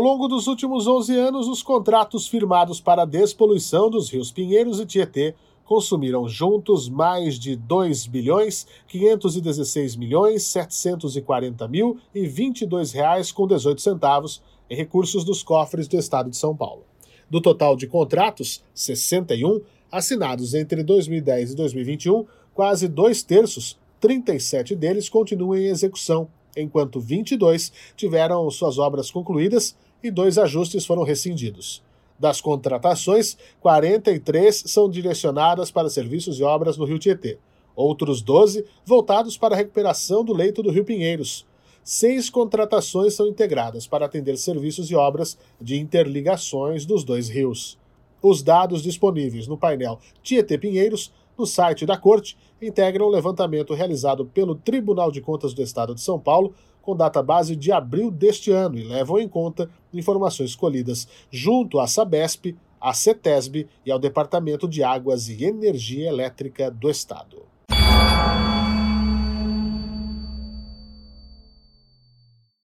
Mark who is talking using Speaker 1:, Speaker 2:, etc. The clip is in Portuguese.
Speaker 1: Ao longo dos últimos 11 anos, os contratos firmados para a despoluição dos rios Pinheiros e Tietê consumiram juntos mais de 2 bilhões 516 milhões 740 mil e 22 reais com 18 centavos em recursos dos cofres do estado de São Paulo. Do total de contratos, 61 assinados entre 2010 e 2021, quase dois terços, 37 deles continuam em execução, enquanto 22 tiveram suas obras concluídas e dois ajustes foram rescindidos. Das contratações, 43 são direcionadas para serviços e obras no Rio Tietê, outros 12 voltados para a recuperação do leito do Rio Pinheiros. Seis contratações são integradas para atender serviços e obras de interligações dos dois rios. Os dados disponíveis no painel Tietê Pinheiros no site da Corte, integram o levantamento realizado pelo Tribunal de Contas do Estado de São Paulo, com data base de abril deste ano, e levam em conta informações colhidas junto à Sabesp, à CETESB e ao Departamento de Águas e Energia Elétrica do Estado.